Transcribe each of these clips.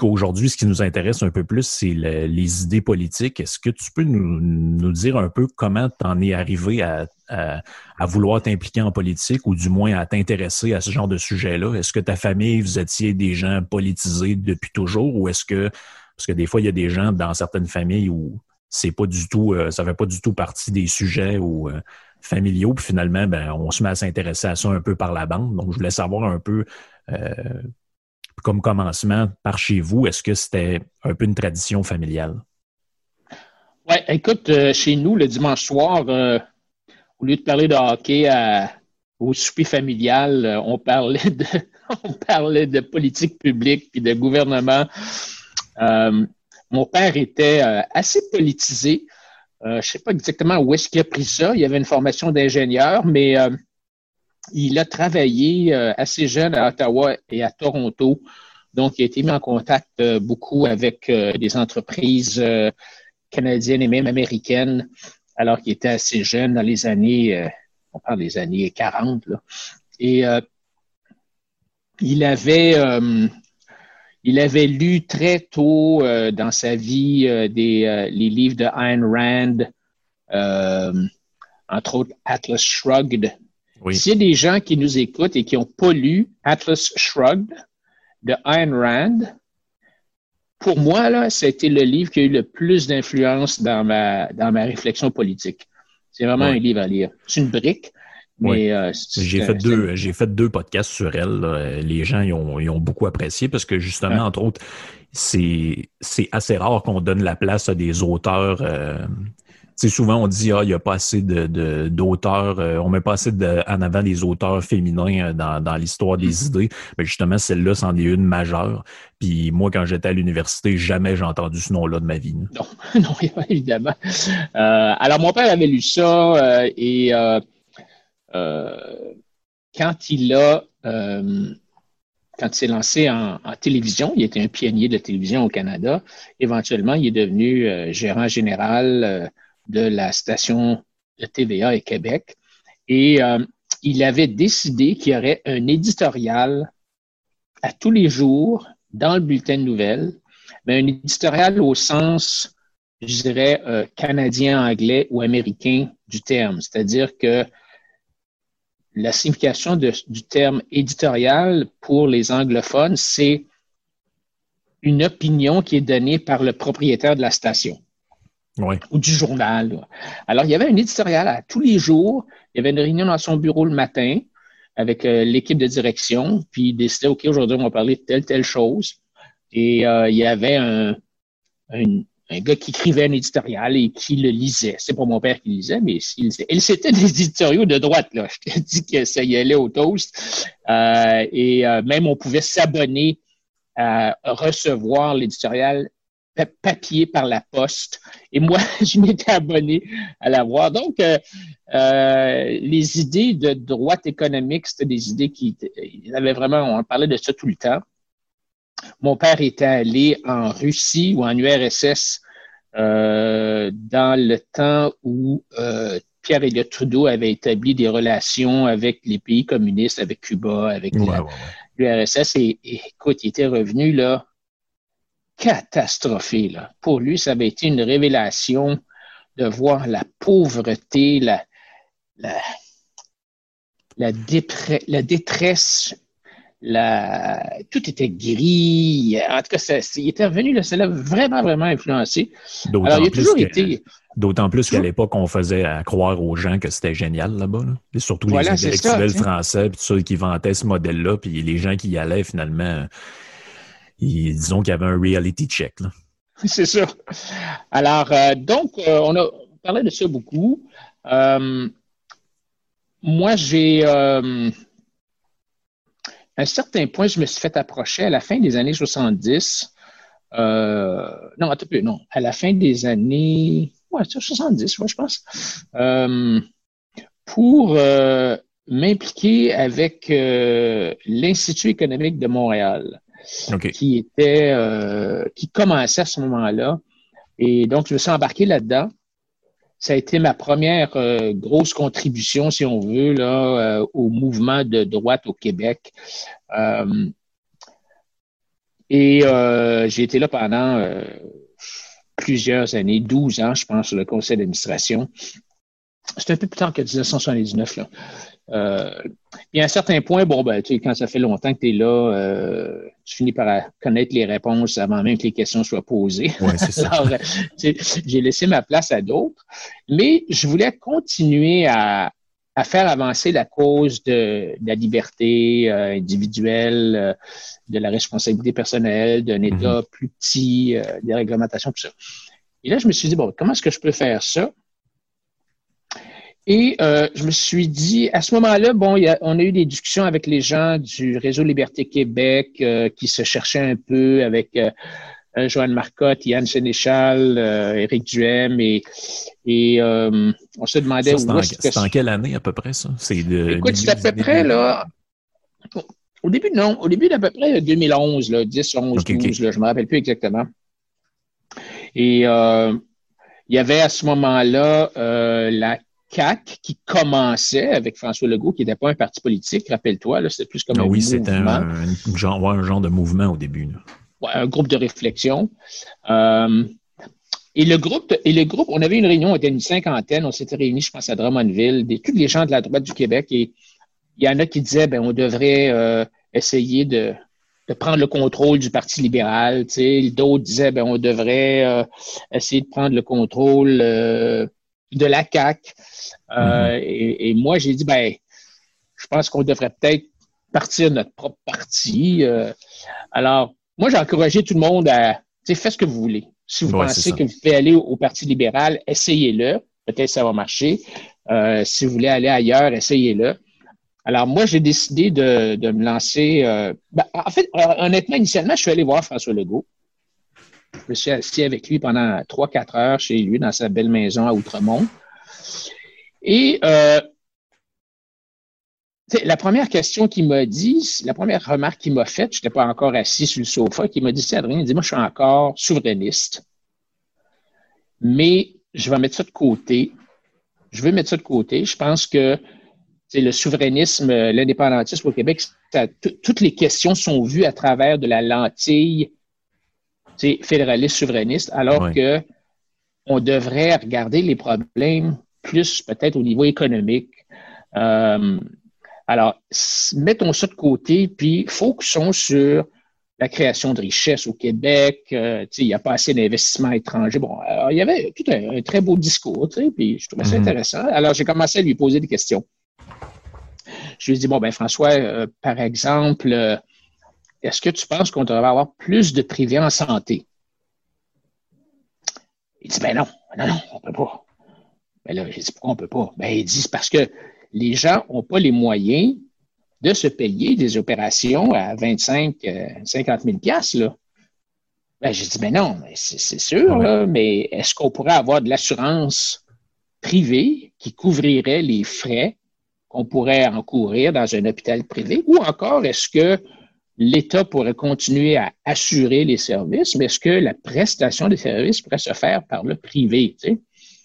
qu'aujourd'hui, ce qui nous intéresse un peu plus, c'est les idées politiques, est-ce que tu peux nous, dire un peu comment tu en es arrivé à, vouloir t'impliquer en politique ou du moins à t'intéresser à ce genre de sujet-là? Est-ce que ta famille, vous étiez des gens politisés depuis toujours ou est-ce que, parce que des fois, il y a des gens dans certaines familles où c'est pas du tout, euh, ça fait pas du tout partie des sujets euh, familiaux, puis finalement, ben, on se met à s'intéresser à ça un peu par la bande. Donc, je voulais savoir un peu euh, comme commencement par chez vous, est-ce que c'était un peu une tradition familiale? Oui, écoute, euh, chez nous, le dimanche soir, euh, au lieu de parler de hockey au souper familial, euh, on, parlait de, on parlait de politique publique puis de gouvernement. mon père était assez politisé. je ne sais pas exactement où est-ce qu'il a pris ça. Il avait une formation d'ingénieur, mais il a travaillé euh, assez jeune à Ottawa et à Toronto. Donc, il a été mis en contact euh, beaucoup avec euh, des entreprises canadiennes et même américaines, alors qu'il était assez jeune dans les années, on parle des années 40. Et il avait, il avait lu très tôt dans sa vie des, les livres de Ayn Rand, entre autres Atlas Shrugged, s'il y a des gens qui nous écoutent et qui n'ont pas lu Atlas Shrugged de Ayn Rand, pour moi, là, c'était le livre qui a eu le plus d'influence dans ma, dans ma réflexion politique. C'est vraiment un livre à lire. C'est une brique, mais euh, j'ai fait deux, j'ai fait deux podcasts sur elle. Les gens y ont, ont, beaucoup apprécié parce que justement, entre autres, c'est c'est assez rare qu'on donne la place à des auteurs euh, souvent on dit ah il n'y a pas assez de, d'auteurs, euh, on met pas assez en avant des auteurs féminins euh, dans, l'histoire des mm-hmm. idées. Mais justement, celle-là, c'en est une majeure. Puis moi, quand j'étais à l'université, jamais j'ai entendu ce nom-là de ma vie. Non, non, évidemment. Euh, alors mon père avait lu ça et quand il a quand il s'est lancé en, en, télévision, il était un pionnier de télévision au Canada. Éventuellement, il est devenu gérant général de la station de TVA et Québec. Et euh, il avait décidé qu'il y aurait un éditorial à tous les jours dans le bulletin de nouvelles, mais un éditorial au sens, je dirais, euh, canadien, anglais ou américain du terme. C'est-à-dire que la signification du terme éditorial pour les anglophones, c'est une opinion qui est donnée par le propriétaire de la station ou du journal. Alors, il y avait un éditorial à tous les jours. Il y avait une réunion dans son bureau le matin avec euh, l'équipe de direction, puis il décidait, OK, aujourd'hui, on va parler de telle, telle chose. Et euh, il y avait un, un, gars qui écrivait un éditorial et qui le lisait. C'est pas mon père qui lisait, mais il lisait. Et c'était des éditoriaux de droite, là. Je te dis que ça y allait au toast. Euh, et même, on pouvait s'abonner à recevoir l'éditorial papier par la poste. Et moi, je m'étais abonné à l'avoir. Donc, euh, euh, les idées de droite économique, c'était des idées qui il avait vraiment, on parlait de ça tout le temps. Mon père était allé en Russie ou en URSS euh, dans le temps où Pierre Elliott Trudeau avait établi des relations avec les pays communistes, avec Cuba, avec l'URSS. Et, et, écoute, il était revenu là catastrophé. Là. Pour lui, ça avait été une révélation de voir la pauvreté, la, la, la, détresse, la, tout était gris. En tout cas, ça, il était revenu, ça l'a vraiment, vraiment influencé. Été. D'autant plus qu'à l'époque, on faisait croire aux gens que c'était génial là-bas. Surtout les intellectuels français, puis ceux qui vantaient ce modèle-là, puis les gens qui y allaient finalement disons qu'il y avait un reality check. C'est sûr. Alors, euh, donc, euh, on a parlé de ça beaucoup. Euh, moi, j'ai. à un certain point, je me suis fait approcher à la fin des années 70. non, attends peu, non. À la fin des années. Ouais, 70, je pense. pour m'impliquer avec l'Institut économique de Montréal qui était euh, qui commençait à ce moment-là. Et donc, je me suis embarqué là-dedans. Ça a été ma première euh, grosse contribution, si on veut, là, euh, au mouvement de droite au Québec. Et j'ai été là pendant plusieurs années, 12 ans, je pense, sur le conseil d'administration. C'est un peu plus tard que 1979. Là. Euh, puis à un certain point, bon, ben, tu sais, quand ça fait longtemps que tu es là, euh, tu finis par connaître les réponses avant même que les questions soient posées. Ouais, c'est ça. Alors, j'ai laissé ma place à d'autres. Mais je voulais continuer à, à faire avancer la cause de, la liberté euh, individuelle, euh, de la responsabilité personnelle, d'un mm-hmm. État plus petit, euh, des réglementations, tout ça. Et là, je me suis dit, bon, comment est-ce que je peux faire ça? Et je me suis dit, à ce moment-là, bon, on a eu des discussions avec les gens du Réseau Liberté Québec qui se cherchaient un peu avec euh, Joanne Marcotte, Yann Sénéchal, euh, Éric Duhem, et, et euh, on se demandait ça, où C'est en, quelle année à peu près, ça? De, Écoute, c'est à peu près, là... Au début, non. Au début d'à peu près 2011, là, 10, 11, 12, Là, je ne me rappelle plus exactement. Et euh, il y avait à ce moment-là euh, la CAC qui commençait avec François Legault, qui n'était pas un parti politique, rappelle-toi, c'était plus comme ah un oui, c'était un, genre, un genre de mouvement au début. Là un groupe de réflexion. Euh, et le groupe, et le groupe, on avait une réunion, on était une cinquantaine, on s'était réunis, je pense, à Drummondville, des, tous les gens de la droite du Québec, et il y en a qui disaient, ben, on devrait euh, essayer de, de, prendre le contrôle du Parti libéral, tu sais. D'autres disaient, ben, on devrait euh, essayer de prendre le contrôle de la CAC. Mm-hmm. et, et, moi, j'ai dit, ben, je pense qu'on devrait peut-être partir de notre propre parti. alors, moi, j'ai encouragé tout le monde à, faites ce que vous voulez. Si vous pensez que vous pouvez aller au, Parti libéral, essayez-le. Peut-être que ça va marcher. Euh, si vous voulez aller ailleurs, essayez-le. Alors, moi, j'ai décidé de, me lancer. Euh, ben, en fait, euh, honnêtement, initialement, je suis allé voir François Legault. Je suis assis avec lui pendant trois, quatre heures chez lui dans sa belle maison à Outremont. Et la première question qu'il m'a dit, la première remarque qu'il m'a faite, je n'étais pas encore assis sur le sofa, qui m'a dit, c'est Adrien, il dit, moi, je suis encore souverainiste, mais je vais mettre ça de côté. Je veux mettre ça de côté. Je pense que le souverainisme, l'indépendantisme au Québec, toutes les questions sont vues à travers de la lentille fédéraliste souverainiste, alors que on devrait regarder les problèmes plus peut-être au niveau économique. Euh, alors, mettons ça de côté, puis focusons sur la création de richesses au Québec. Euh, il n'y a pas assez d'investissements étrangers. Bon, il y avait tout un, très beau discours, puis je trouvais ça mhm. intéressant. Alors, j'ai commencé à lui poser des questions. Je lui ai dit, bon, ben François, euh, par exemple, est-ce que tu penses qu'on devrait avoir plus de privés en santé? Il dit, ben non, non, non, on ne peut pas. Ben là, j'ai dit, pourquoi on ne peut pas? Ben, il dit, c'est parce que les gens n'ont pas les moyens de se payer des opérations à 25, 50 000 là. Ben, j'ai dit, ben non, c'est sûr, mais est-ce qu'on pourrait avoir de l'assurance privée qui couvrirait les frais qu'on pourrait encourir dans un hôpital privé? Ou encore, est-ce que l'État pourrait continuer à assurer les services, mais est-ce que la prestation des services pourrait se faire par le privé?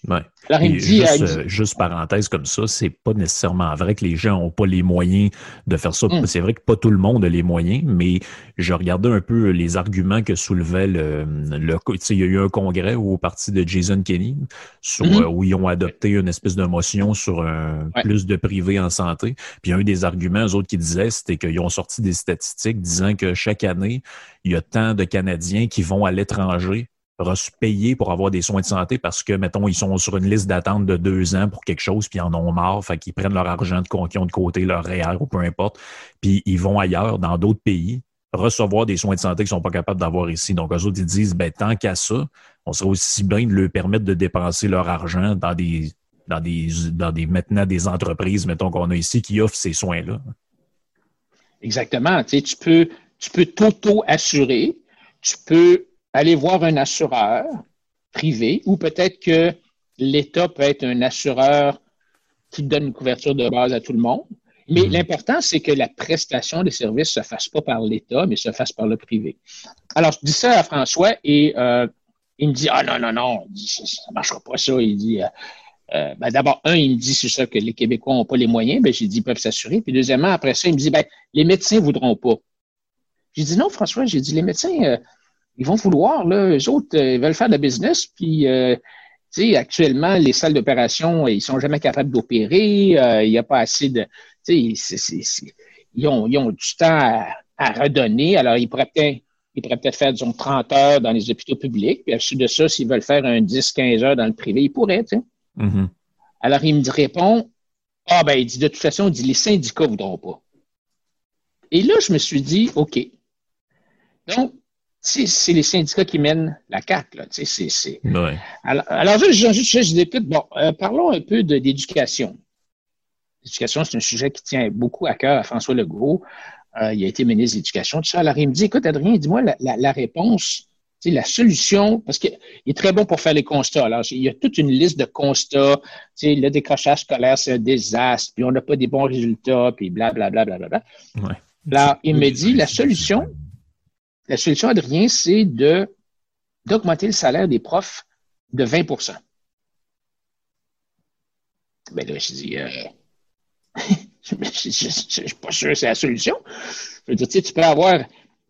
Ouais. Euh, juste, parenthèse comme ça, c'est pas nécessairement vrai que les gens n'ont pas les moyens de faire ça. Hmm. C'est vrai que pas tout le monde a les moyens, mais je regardais un peu les arguments que soulevait le, le il y a eu un congrès au parti de Jason Kenney sur, hmm. euh, où ils ont adopté une espèce de motion sur un plus de privé en santé. Puis un des arguments, eux autres qui disaient, c'était qu'ils ont sorti des statistiques disant que chaque année, il y a tant de Canadiens qui vont à l'étranger payer pour avoir des soins de santé parce que, mettons, ils sont sur une liste d'attente de deux ans pour quelque chose, puis ils en ont marre, fait qu'ils prennent leur argent de qu'ils ont de côté, leur REER ou peu importe, puis ils vont ailleurs, dans d'autres pays, recevoir des soins de santé qu'ils sont pas capables d'avoir ici. Donc, eux autres, ils disent, ben, tant qu'à ça, on serait aussi bien de leur permettre de dépenser leur argent dans des, dans des, dans des, maintenant, des entreprises, mettons, qu'on a ici, qui offrent ces soins-là. Exactement. Tu sais, tu peux, tu peux t'auto-assurer, tu peux aller voir un assureur privé ou peut-être que l'État peut être un assureur qui donne une couverture de base à tout le monde. Mais mhm. l'important, c'est que la prestation des services ne se fasse pas par l'État, mais se fasse par le privé. Alors, je dis ça à François et euh, il me dit Ah non, non, non, ça ne marchera pas ça. Il dit euh, euh, ben, D'abord, un, il me dit c'est ça que les Québécois n'ont pas les moyens. Ben, j'ai dit ils peuvent s'assurer. Puis deuxièmement, après ça, il me dit ben, les médecins ne voudront pas. J'ai dit non, François, j'ai dit les médecins, ils vont vouloir, là, eux autres, euh, ils veulent faire de la business, puis euh, tu sais, actuellement, les salles d'opération, ils sont jamais capables d'opérer, il n'y a pas assez de. Tu sais, ils ont, ils ont du temps à, redonner, alors ils pourraient peut-être. Ils pourraient peut-être faire, disons, 30 heures dans les hôpitaux publics. Puis, à suite de ça, s'ils veulent faire un 10-15 heures dans le privé, ils pourraient, tu sais. Mm-hmm. Alors, il me répond, ah, ben, il dit, de toute façon, il dit, les syndicats ne voudront pas. Et là, je me suis dit, OK. Donc, c'est les syndicats qui mènent la CAQ. Là, Alors, alors, je, je, je, bon, euh, parlons un peu d'éducation. L'éducation, c'est un sujet qui tient beaucoup à cœur à François Legault. Euh, il a été ministre de l'Éducation, tout ça. Alors, il me dit, écoute, Adrien, dis-moi la, la, la, réponse, la solution, parce qu'il est très bon pour faire les constats. Alors, il y a toute une liste de constats. Le décrochage scolaire, c'est un désastre, puis on n'a pas des bons résultats, puis blablabla. Bla, bla, bla, bla. Ouais. Là, il me dit, la solution, la solution, Adrien, c'est de, d'augmenter le salaire des profs de 20% Ben là, je dis, euh, je ne suis pas sûr que c'est la solution. Je veux dire, tu, sais, tu peux avoir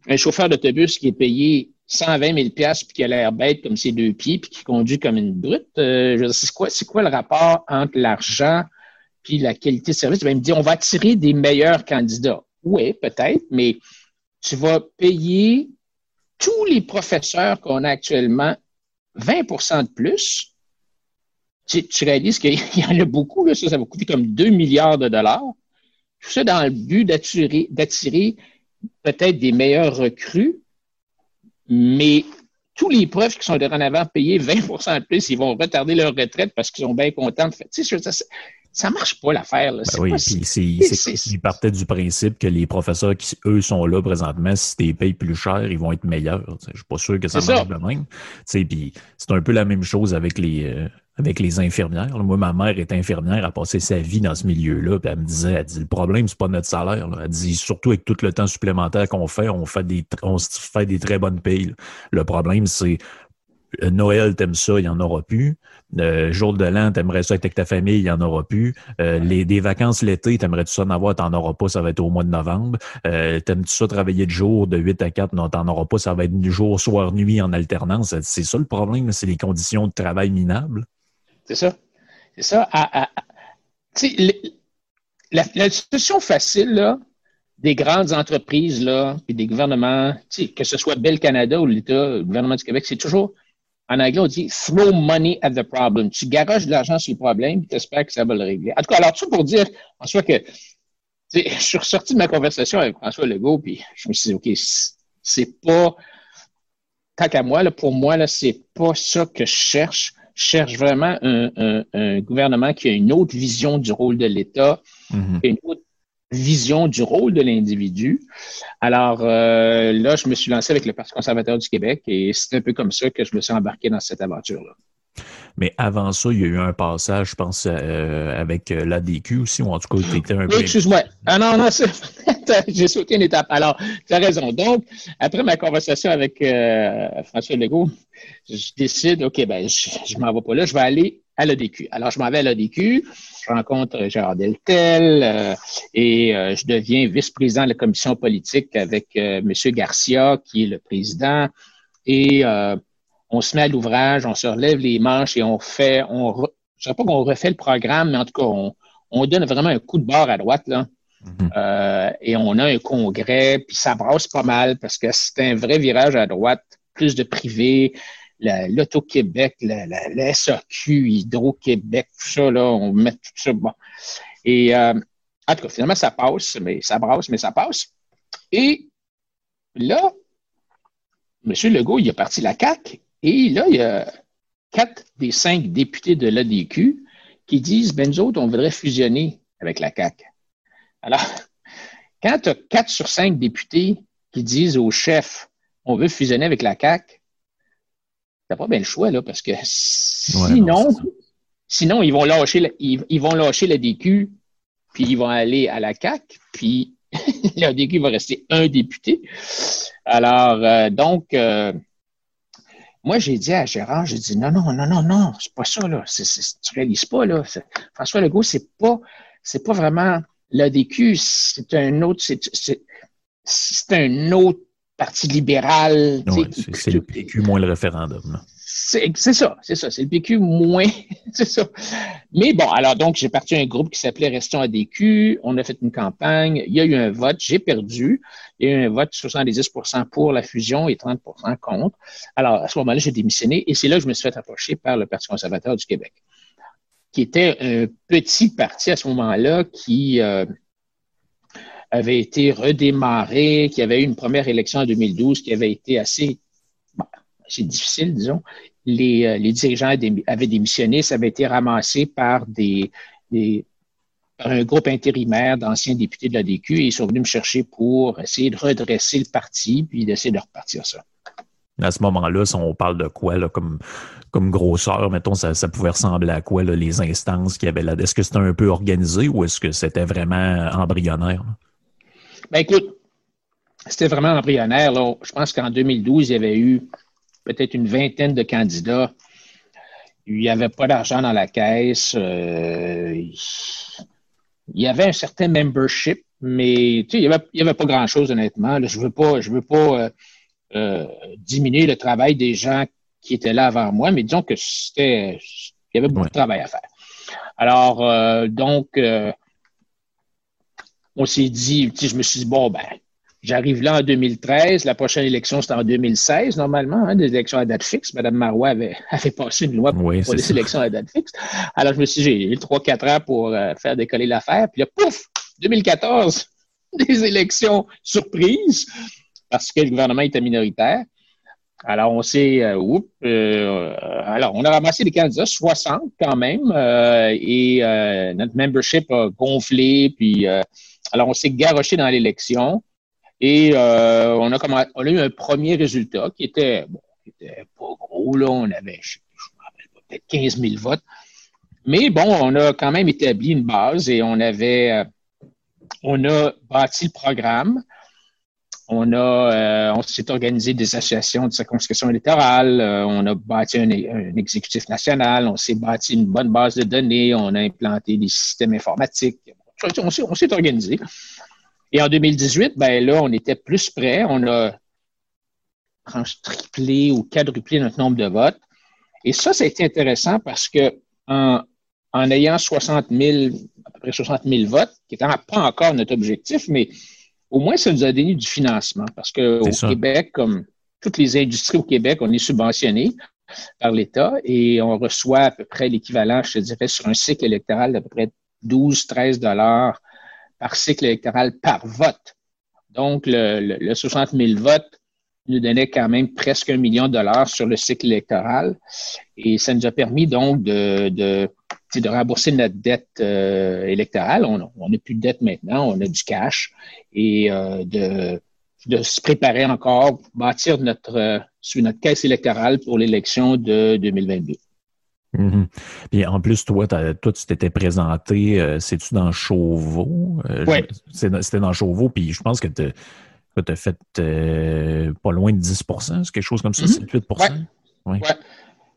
un chauffeur d'autobus qui est payé 120 000 puis qui a l'air bête comme ses deux pieds, puis qui conduit comme une brute. Euh, c'est quoi, c'est quoi le rapport entre l'argent puis la qualité de service? Ben, il me dit, on va attirer des meilleurs candidats. Oui, peut-être, mais tu vas payer tous les professeurs qu'on a actuellement 20% de plus. Tu, réalises qu'il y en a beaucoup, ça, ça va coûter comme 2 milliards de dollars. Tout ça dans le but d'attirer, peut-être des meilleurs recrues, mais tous les profs qui sont dorénavant payés 20% de plus, ils vont retarder leur retraite parce qu'ils sont bien contents de faire. Ça marche pas l'affaire. Ben oui, puis ils partaient du principe que les professeurs qui, eux, sont là présentement, si tu les payes plus cher, ils vont être meilleurs. Je suis pas sûr que ça marche de même. Puis c'est un peu la même chose avec les, euh, avec les infirmières. Moi, ma mère est infirmière, elle a passé sa vie dans ce milieu-là, puis elle me disait, elle dit, le problème, c'est pas notre salaire. Elle dit, surtout avec tout le temps supplémentaire qu'on fait, on fait des, on fait des très bonnes payes. Le problème, c'est Noël, t'aimes ça, il n'y en aura plus. Euh, jour de l'an, t'aimerais ça être avec ta famille, il n'y en aura plus. Euh, les, des vacances l'été, t'aimerais-tu ça en avoir, t'en auras pas, ça va être au mois de novembre. Euh, T'aimes-tu ça travailler de jour de 8 à 4, non, t'en auras pas, ça va être du jour, soir, nuit en alternance. C'est ça le problème, c'est les conditions de travail minables. C'est ça. C'est ça. la, la, solution facile, là, des grandes entreprises, là, puis des gouvernements, que ce soit Bell Canada ou l'État, le gouvernement du Québec, c'est toujours en anglais, on dit throw money at the problem. Tu garages de l'argent sur le problème et tu espères que ça va le régler. En tout cas, alors, tout pour dire, en soi, que je suis ressorti de ma conversation avec François Legault, puis je me suis dit, OK, c'est pas, tant qu'à moi, là, pour moi, là, c'est pas ça que je cherche. Je cherche vraiment un, un, gouvernement qui a une autre vision du rôle de l'État, mm-hmm. une autre vision du rôle de l'individu. Alors euh, là, je me suis lancé avec le Parti conservateur du Québec et c'est un peu comme ça que je me suis embarqué dans cette aventure-là. Mais avant ça, il y a eu un passage, je pense, euh, avec euh, l'ADQ aussi, ou en tout cas, tu étais un peu. Excuse-moi. Ah non, non, j'ai sauté une étape. Alors, tu as raison. Donc, après ma conversation avec François Legault, je décide, OK, ben, je ne m'en vais pas là, je vais aller à l'ADQ. Alors, je m'en vais à l'ADQ je rencontre Gérard Deltel euh, et euh, je deviens vice-président de la commission politique avec euh, M. Garcia, qui est le président. Et on se met à l'ouvrage, on se relève les manches et on fait, on je ne sais pas qu'on refait le programme, mais en tout cas, on, donne vraiment un coup de barre à droite. Là. Mm-hmm. et on a un congrès, puis ça brasse pas mal parce que c'est un vrai virage à droite, plus de privé, l'Auto-Québec, la, SAQ, Hydro-Québec, tout ça, là, on met tout ça. Bon. Et euh, en tout cas, finalement, ça passe, mais ça brasse, mais ça passe. Et là, M. Legault, il a parti la CAQ, et là, il y a quatre des cinq députés de l'ADQ qui disent, ben nous autres, on voudrait fusionner avec la CAQ. Alors, quand tu as quatre sur cinq députés qui disent au chef, on veut fusionner avec la CAQ, T'as pas bien le choix, là, parce que sinon, sinon, ils vont lâcher, la, ils, vont lâcher la DQ, puis ils vont aller à la CAC, puis la DQ va rester un député. Alors, euh, donc, euh, moi, j'ai dit à Gérard, j'ai dit, non, non, non, non, non, c'est pas ça, là. Tu tu réalises pas, là. François Legault, c'est pas, c'est pas vraiment l'ADQ, c'est un autre, c'est, c'est un autre Parti libéral. c'est le PQ moins le référendum. C'est ça, c'est ça. C'est le PQ moins. c'est ça. Mais bon, alors donc, j'ai parti à un groupe qui s'appelait Restons à DQ. On a fait une campagne. Il y a eu un vote. J'ai perdu. Il y a eu un vote 70% pour la fusion et 30% contre. Alors, à ce moment-là, j'ai démissionné et c'est là que je me suis fait approcher par le Parti conservateur du Québec, qui était un petit parti à ce moment-là qui. Euh, avait été redémarré, qui avait eu une première élection en 2012 qui avait été assez, difficile, disons. Les, euh, dirigeants avaient démissionné, ça avait été ramassé par des, un groupe intérimaire d'anciens députés de la DQ et ils sont venus me chercher pour essayer de redresser le parti puis d'essayer de repartir ça. À ce moment-là, si on parle de quoi comme, grosseur, mettons, ça, pouvait ressembler à quoi les instances qui avaient là? Est-ce que c'était un peu organisé ou est-ce que c'était vraiment embryonnaire? Ben écoute, c'était vraiment embryonnaire. Là. Je pense qu'en 2012, il y avait eu peut-être une vingtaine de candidats. Il n'y avait pas d'argent dans la caisse. Euh, il y avait un certain membership, mais il n'y avait, avait, pas grand-chose, honnêtement. je ne veux pas, je veux pas euh, euh, diminuer le travail des gens qui étaient là avant moi, mais disons que c'était. Il y avait beaucoup de travail à faire. Alors, donc, on s'est dit, je me suis dit, bon, ben, j'arrive là en 2013, la prochaine élection, c'était en 2016, normalement, hein, des élections à date fixe. Madame Marois avait, avait passé une loi pour, les élections à date fixe. Alors, je me suis dit, j'ai eu 3-4 ans pour euh, faire décoller l'affaire. Puis là, pouf, 2014, des élections surprises, parce que le gouvernement était minoritaire. Alors, on s'est, euh, euh, alors, on a ramassé des candidats, 60 quand même, et notre membership a gonflé, puis alors, on s'est garoché dans l'élection et euh, on, a eu un premier résultat qui était, bon, qui pas gros, là. On avait, je, peut-être 15 000 votes. Mais bon, on a quand même établi une base et on avait, euh, on a bâti le programme. On a, euh, on s'est organisé des associations de circonscription électorale. on a bâti un, exécutif national. On s'est bâti une bonne base de données. On a implanté des systèmes informatiques on s'est organisé. Et en 2018, ben là, on était plus près. On a triplé ou quadruplé notre nombre de votes. Et ça, ça a été intéressant parce que en, ayant 60 000, à peu près 60 000 votes, qui n'étaient pas encore notre objectif, mais au moins, ça nous a donné du financement parce qu'au Québec, comme toutes les industries au Québec, on est subventionné par l'État et on reçoit à peu près l'équivalent, je te dirais, sur un cycle électoral d'à peu près 12, 13 dollars par cycle électoral par vote. Donc, le, 60 000 votes nous donnait quand même presque un million de dollars sur le cycle électoral. Et ça nous a permis donc de, de, de rembourser notre dette euh, électorale. On n'a plus de dette maintenant, on a du cash et euh, de, de se préparer encore, bâtir notre, euh, sur notre caisse électorale pour l'élection de 2022. Mhm. Puis en plus, toi, toi tu t'étais présenté, euh, c'est-tu dans Chauveau? Euh, oui. C'était dans Chauveau, puis je pense que tu as, fait euh, pas loin de 10 c'est quelque chose comme ça, c'est 8 Oui,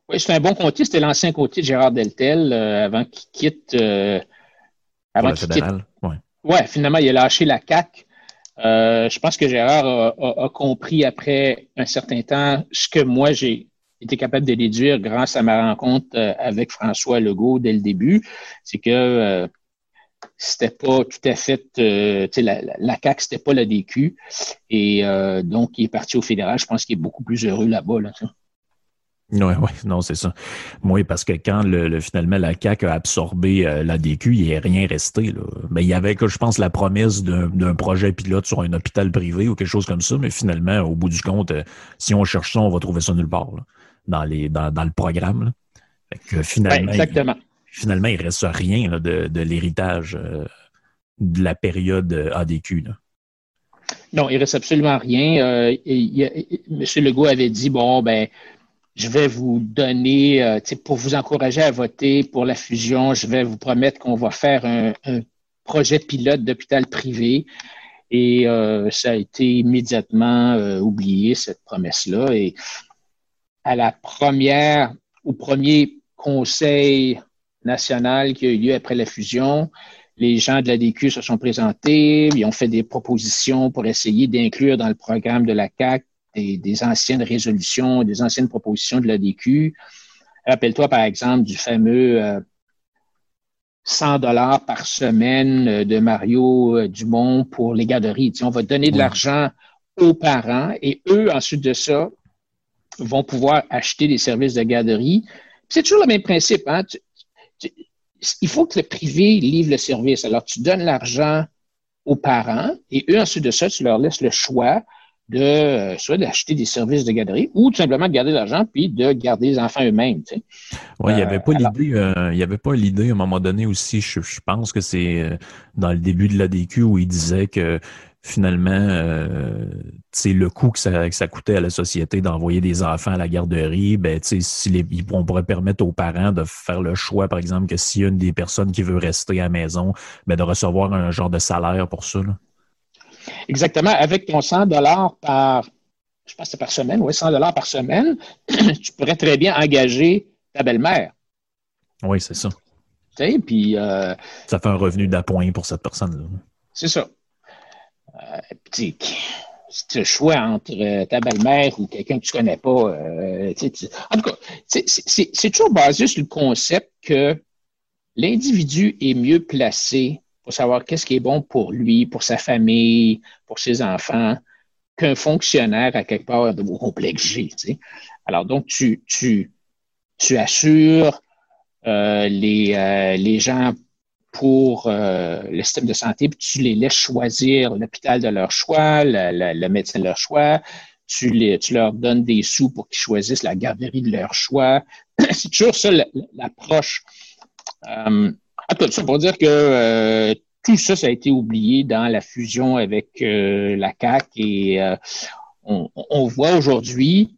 ouais. c'est un bon comté. C'était l'ancien comté de Gérard Deltel avant qu'il quitte. avant qu'il quitte. Oui, ouais, finalement, il a lâché la CAC. je pense que Gérard a, compris après un certain temps ce que moi j'ai été capable de déduire grâce à ma rencontre euh, avec François Legault dès le début, c'est que euh, c'était pas tout à fait, euh, la, la CAQ, c'était pas la DQ. Et donc, il est parti au fédéral. Je pense qu'il est beaucoup plus heureux là-bas. Là, oui, oui, non, c'est ça. Oui, parce que quand le, finalement la CAQ a absorbé la DQ, il n'est rien resté. Là. Mais il y avait, je pense, la promesse d'un projet pilote sur un hôpital privé ou quelque chose comme ça, mais finalement, au bout du compte, si on cherche ça, on va trouver ça nulle part. Là dans, les, dans, le programme. finalement, exactement. Il, finalement, il ne reste rien de, l'héritage euh, de la période euh, ADQ. Non, il ne reste absolument rien. Euh, M. Legault avait dit, bon, ben, je vais vous donner, pour vous encourager à voter pour la fusion, je vais vous promettre qu'on va faire un, projet pilote d'hôpital privé. Et ça a été immédiatement oublié, cette promesse-là. Et à la première, au premier conseil national qui a eu lieu après la fusion, les gens de la DQ se sont présentés, ils ont fait des propositions pour essayer d'inclure dans le programme de la CAC des, anciennes résolutions, des anciennes propositions de la DQ. Rappelle-toi, par exemple, du fameux 100 euh, dollars par semaine euh, de Mario euh, Dumont pour les garderies. on va donner de l'argent aux parents et eux, ensuite de ça, vont pouvoir acheter des services de garderie. C'est toujours le même principe. Hein? il faut que le privé livre le service. Alors, tu donnes l'argent aux parents et eux, ensuite de ça, tu leur laisses le choix de euh, soit d'acheter des services de garderie ou tout simplement de garder l'argent puis de garder les enfants eux-mêmes. Oui, il n'y avait pas euh, l'idée, euh, il y avait pas l'idée à un moment donné aussi, je, je pense que c'est dans le début de l'ADQ où il disait que finalement, euh, le coût que ça, que ça, coûtait à la société d'envoyer des enfants à la garderie, ben, si les, on pourrait permettre aux parents de faire le choix, par exemple, que s'il y a une des personnes qui veut rester à la maison, ben, de recevoir un genre de salaire pour ça. Exactement. Avec ton 100 dollars par, je pense par semaine, oui, 100 dollars par semaine, tu pourrais très bien engager ta belle-mère. Oui, c'est ça. Puis, euh, ça fait un revenu d'appoint pour cette personne-là. C'est ça. Euh, si tu choix entre euh, ta belle-mère ou quelqu'un que tu connais pas, euh, en tout cas, c'est toujours basé sur le concept que l'individu est mieux placé pour savoir qu'est-ce qui est bon pour lui, pour sa famille, pour ses enfants, qu'un fonctionnaire à quelque part de complexe G. Alors, donc, tu, tu, tu assures les, les gens pour euh, le système de santé, puis tu les laisses choisir l'hôpital de leur choix, le, médecin de leur choix, tu, les, tu leur donnes des sous pour qu'ils choisissent la garderie de leur choix. C'est toujours ça l'approche. Euh, tout ça pour dire que euh, tout ça, ça a été oublié dans la fusion avec euh, la CAC et on, on, voit aujourd'hui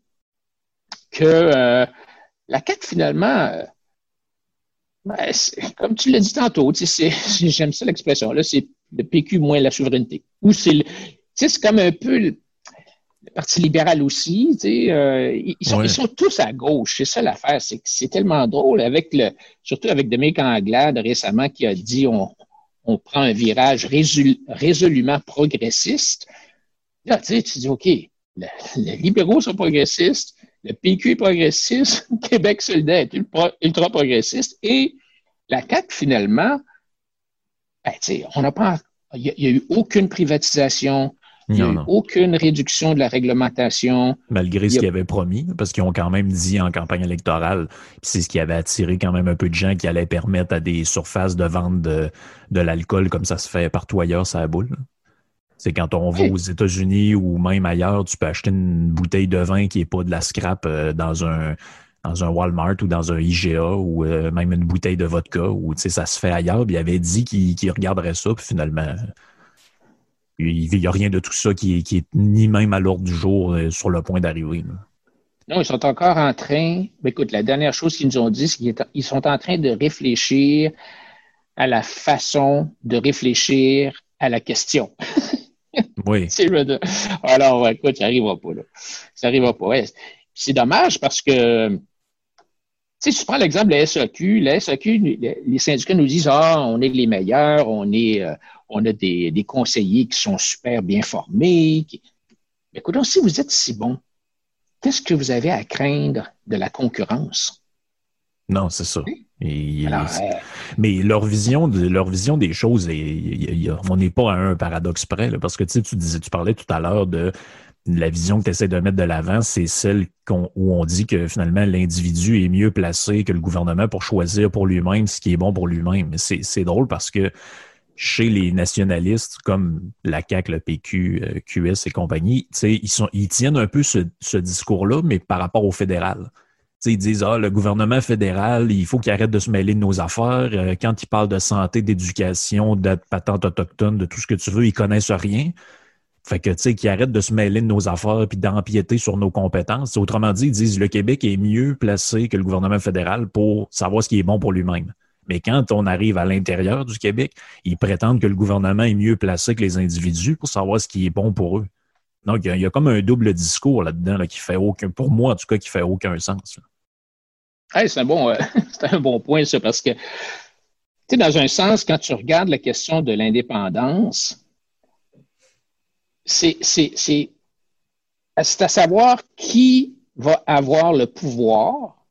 que la CAC finalement ben, comme tu l'as dit tantôt, j'aime ça l'expression, là, c'est le PQ moins la souveraineté. Ou c'est c'est comme un peu le, Parti libéral aussi, euh, ils, sont, ils, sont, tous à gauche. C'est ça l'affaire, c'est tellement drôle avec le, surtout avec Dominique Anglade récemment qui a dit on, on prend un virage résolument progressiste. Là, tu sais, tu dis, OK, les libéraux sont progressistes, le PQ est progressiste, Québec solidaire est ultra, progressiste et la CAQ, finalement, ben, on n'a pas. Il n'y a, eu aucune privatisation, il n'y a eu aucune réduction de la réglementation. Malgré ce qu'ils avaient promis, parce qu'ils ont quand même dit en campagne électorale, c'est ce qui avait attiré quand même un peu de gens qui allait permettre à des surfaces de vente de, de l'alcool comme ça se fait partout ailleurs, ça boule. C'est quand on va aux États-Unis ou même ailleurs, tu peux acheter une bouteille de vin qui n'est pas de la scrap euh, dans un dans un Walmart ou dans un IGA ou euh, même une bouteille de vodka ou ça se fait ailleurs. il avait dit qu'il regarderait ça, puis finalement, il n'y a rien de tout ça qui, qui est ni même à l'ordre du jour euh, sur le point d'arriver. Non, ils sont encore en train. Ben, écoute, la dernière chose qu'ils nous ont dit, c'est qu'ils sont en train de réfléchir à la façon de réfléchir à la question. Oui. Alors, écoute, ça n'arrivera pas, là. Ça n'arrivera pas. C'est dommage parce que, tu sais, si tu prends l'exemple de la SAQ, la SAQ, les syndicats nous disent, ah, on est les meilleurs, on est, euh, on a des, des, conseillers qui sont super bien formés. Mais écoute, si vous êtes si bon, qu'est-ce que vous avez à craindre de la concurrence? Non, c'est ça. Mais leur vision, de, leur vision des choses, on n'est pas à un paradoxe près, parce que tu disais, tu parlais tout à l'heure de la vision que tu essaies de mettre de l'avant, c'est celle où on dit que finalement l'individu est mieux placé que le gouvernement pour choisir pour lui-même ce qui est bon pour lui-même. C'est drôle parce que chez les nationalistes comme la CAQ, le PQ, euh, QS et compagnie, ils, sont, ils tiennent un peu ce, ce discours-là, mais par rapport au fédéral ils disent ah, le gouvernement fédéral, il faut qu'il arrête de se mêler de nos affaires. Euh, quand ils parlent de santé, d'éducation, de patente autochtone, de tout ce que tu veux, ils connaissent rien. Fait que, tu sais, qu'ils arrêtent de se mêler de nos affaires puis d'empiéter sur nos compétences. Autrement dit, ils disent le Québec est mieux placé que le gouvernement fédéral pour savoir ce qui est bon pour lui-même. Mais quand on arrive à l'intérieur du Québec, ils prétendent que le gouvernement est mieux placé que les individus pour savoir ce qui est bon pour eux. Donc, il y, a comme un double discours là-dedans qui fait aucun, pour moi en tout cas, qui fait aucun sens c'est un, bon, euh, point, ça, parce que dans un sens, quand tu regardes la question de l'indépendance, c'est à savoir qui va avoir le pouvoir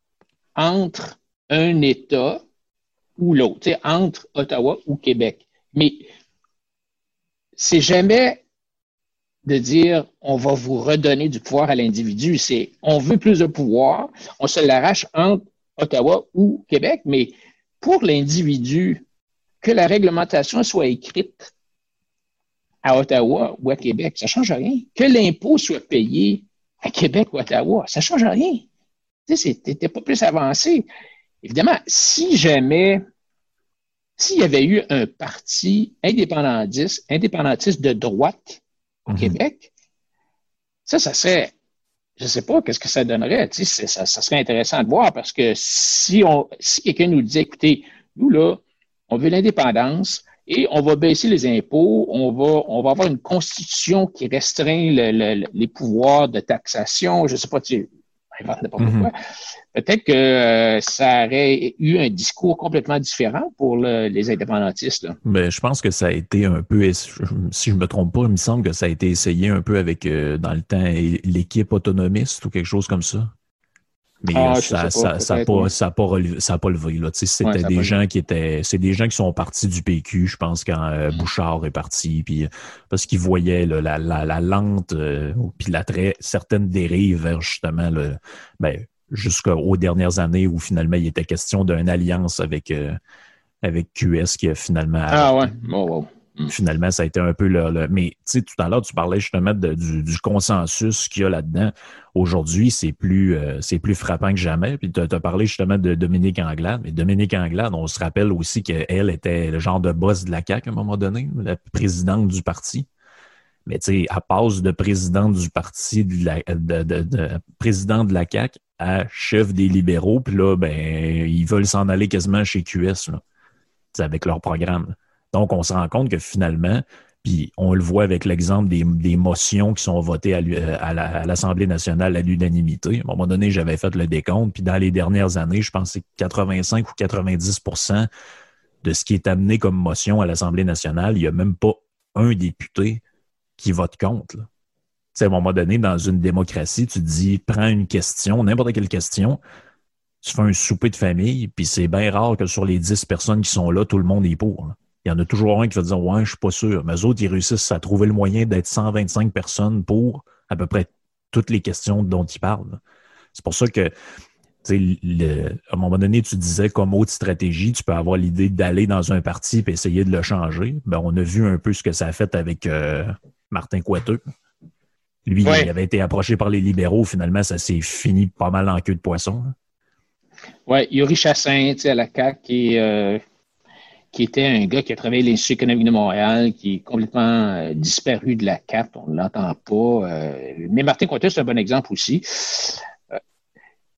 entre un État ou l'autre, entre Ottawa ou Québec. Mais c'est jamais de dire on va vous redonner du pouvoir à l'individu. C'est on veut plus de pouvoir, on se l'arrache entre Ottawa ou Québec, mais pour l'individu, que la réglementation soit écrite à Ottawa ou à Québec, ça ne change rien. Que l'impôt soit payé à Québec ou à Ottawa, ça ne change rien. Tu sais, pas plus avancé. Évidemment, si jamais, s'il y avait eu un parti indépendantiste, indépendantiste de droite au mhm. Québec, ça, ça serait, je ne sais pas qu'est-ce que ça donnerait. Tu sais, ça, ça, serait intéressant de voir parce que si on, si quelqu'un nous dit, écoutez, nous là, on veut l'indépendance et on va baisser les impôts, on va, on va avoir une constitution qui restreint les pouvoirs de taxation, je ne sais pas, tu Mhm. Peut-être que euh, ça aurait eu un discours complètement différent pour les indépendantistes. Mais ben, je pense que ça a été un peu, si je me trompe pas, il me semble que ça a été essayé un peu avec, euh, dans le temps, l'équipe autonomiste ou quelque chose comme ça. Mais ah, ça n'a ça, ça pas, ça pas, pas levé. Là. C'était des gens qui étaient. C'est des gens qui sont partis du PQ, je pense, quand euh, Bouchard est parti, puis parce qu'ils voyaient la, la, la, lente euh, puis la très certaine dérive vers justement le ben, jusqu'aux dernières années où finalement il était question d'une alliance avec, euh, avec QS qui a finalement. Ah ouais. Oh, Mm. Finalement, ça a été un peu le. Mais tu sais, tout à l'heure, tu parlais justement du, consensus qu'il y a là-dedans. Aujourd'hui, c'est plus, euh, c'est plus frappant que jamais. Puis tu as, parlé justement de Dominique Anglade. Mais Dominique Anglade, on se rappelle aussi qu'elle était le genre de boss de la CAQ à un moment donné, la présidente du parti. Mais tu sais, elle passe de présidente du parti, de, la, de, président de la CAQ à chef des libéraux. Puis là, ben, ils veulent s'en aller quasiment chez QS, là, avec leur programme. Donc, on se rend compte que finalement, puis on le voit avec l'exemple des, motions qui sont votées à, l'Assemblée nationale à l'unanimité. À un moment donné, j'avais fait le décompte, puis dans les dernières années, je pense que 85 ou 90% de ce qui est amené comme motion à l'Assemblée nationale, il n'y a même pas un député qui vote contre. À un moment donné, dans une démocratie, tu te dis, prends une question, n'importe quelle question, tu fais un souper de famille, puis c'est bien rare que sur les 10 personnes qui sont là, tout le monde est pour il y en a toujours un qui va dire Ouais, je suis pas sûr. Mais eux autres, ils réussissent à trouver le moyen d'être 125 personnes pour à peu près toutes les questions dont ils parlent. C'est pour ça que le, à un moment donné, tu disais comme autre stratégie, tu peux avoir l'idée d'aller dans un parti et essayer de le changer. Ben, on a vu un peu ce que ça a fait avec euh, Martin Coiteux. Lui, il avait été approché par les libéraux. Finalement, ça s'est fini pas mal en queue de poisson. Oui, Yuri Chassin, à la CAQ, qui, euh, qui était un gars qui a travaillé à l'Institut économique de Montréal, qui est complètement euh, disparu de la carte, on ne l'entend pas. Euh, mais Martin Cointet, c'est un bon exemple aussi. Euh,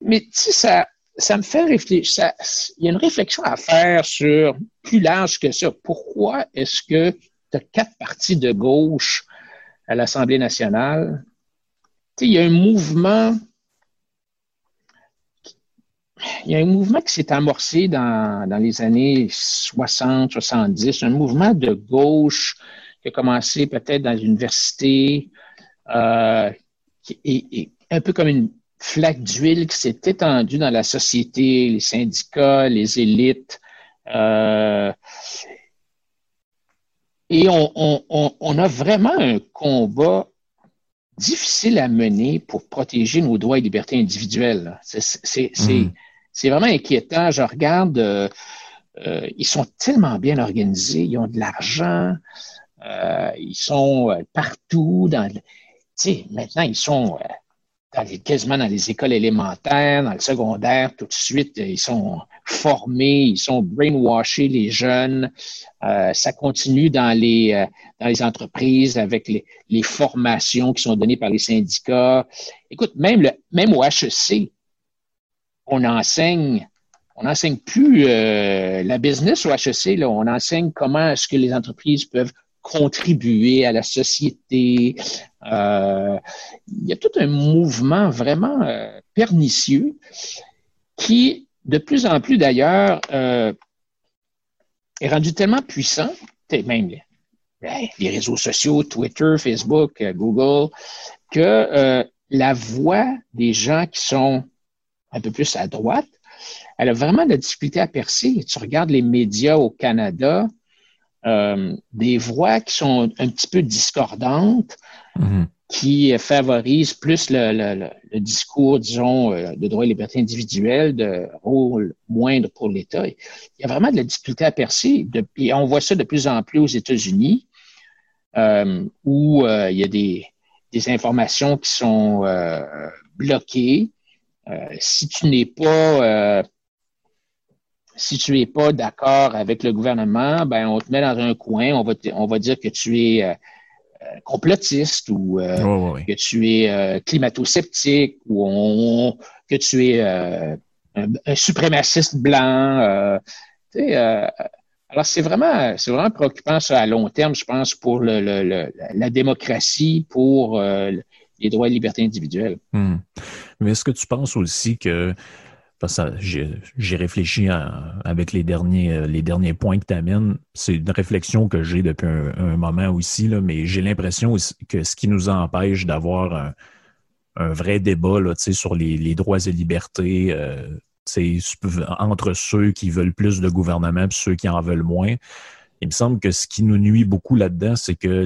mais tu sais, ça, ça me fait réfléchir. il y a une réflexion à faire sur plus large que ça. Pourquoi est-ce que tu as quatre partis de gauche à l'Assemblée nationale? Tu sais, il y a un mouvement il y a un mouvement qui s'est amorcé dans, les années 60, 70, un mouvement de gauche qui a commencé peut-être dans l'université, euh, et, un peu comme une flaque d'huile qui s'est étendue dans la société, les syndicats, les élites. Euh, et on, a vraiment un combat difficile à mener pour protéger nos droits et libertés individuelles. C'est mmh. C'est vraiment inquiétant. Je regarde, euh, euh, ils sont tellement bien organisés, ils ont de l'argent, euh, ils sont partout. Dans, maintenant, ils sont quasiment dans les écoles élémentaires, dans le secondaire, tout de suite, ils sont formés, ils sont brainwashés, les jeunes. ça continue dans les, dans les entreprises avec les, les, formations qui sont données par les syndicats. Écoute, même, le, même au HEC, on enseigne, on n'enseigne plus euh, la business au HEC, là, on enseigne comment est-ce que les entreprises peuvent contribuer à la société. Euh, il y a tout un mouvement vraiment euh, pernicieux qui, de plus en plus d'ailleurs, est rendu tellement puissant, même les, les, réseaux sociaux, Twitter, Facebook, Google, que la voix des gens qui sont un peu plus à droite, elle a vraiment de la difficulté à percer. Tu regardes les médias au Canada, euh, des voix qui sont un petit peu discordantes, mm-hmm. qui favorisent plus le, discours, disons, euh, de droit et liberté individuelle, de rôle moindre pour l'État. Il y a vraiment de la difficulté à percer. et on voit ça de plus en plus aux États-Unis, euh, où il y a des, des informations qui sont bloquées. Si tu n'es pas si tu n'es pas d'accord avec le gouvernement, ben on te met dans un coin, on va, on va dire que tu es euh, euh, complotiste ou euh, que tu es climato-sceptique ou que tu es un, suprémaciste blanc. alors, c'est vraiment, c'est vraiment préoccupant ça à long terme, je pense, pour le, la démocratie, pour les droits et libertés individuelles. Hmm. Mais est-ce que tu penses aussi que j'ai réfléchi avec les derniers, euh, les derniers points que tu amènes. C'est une réflexion que j'ai depuis un, moment aussi, là, mais j'ai l'impression que ce qui nous empêche d'avoir un, vrai débat là, sur les, droits et libertés euh, entre ceux qui veulent plus de gouvernement et ceux qui en veulent moins, il me semble que ce qui nous nuit beaucoup là-dedans, c'est que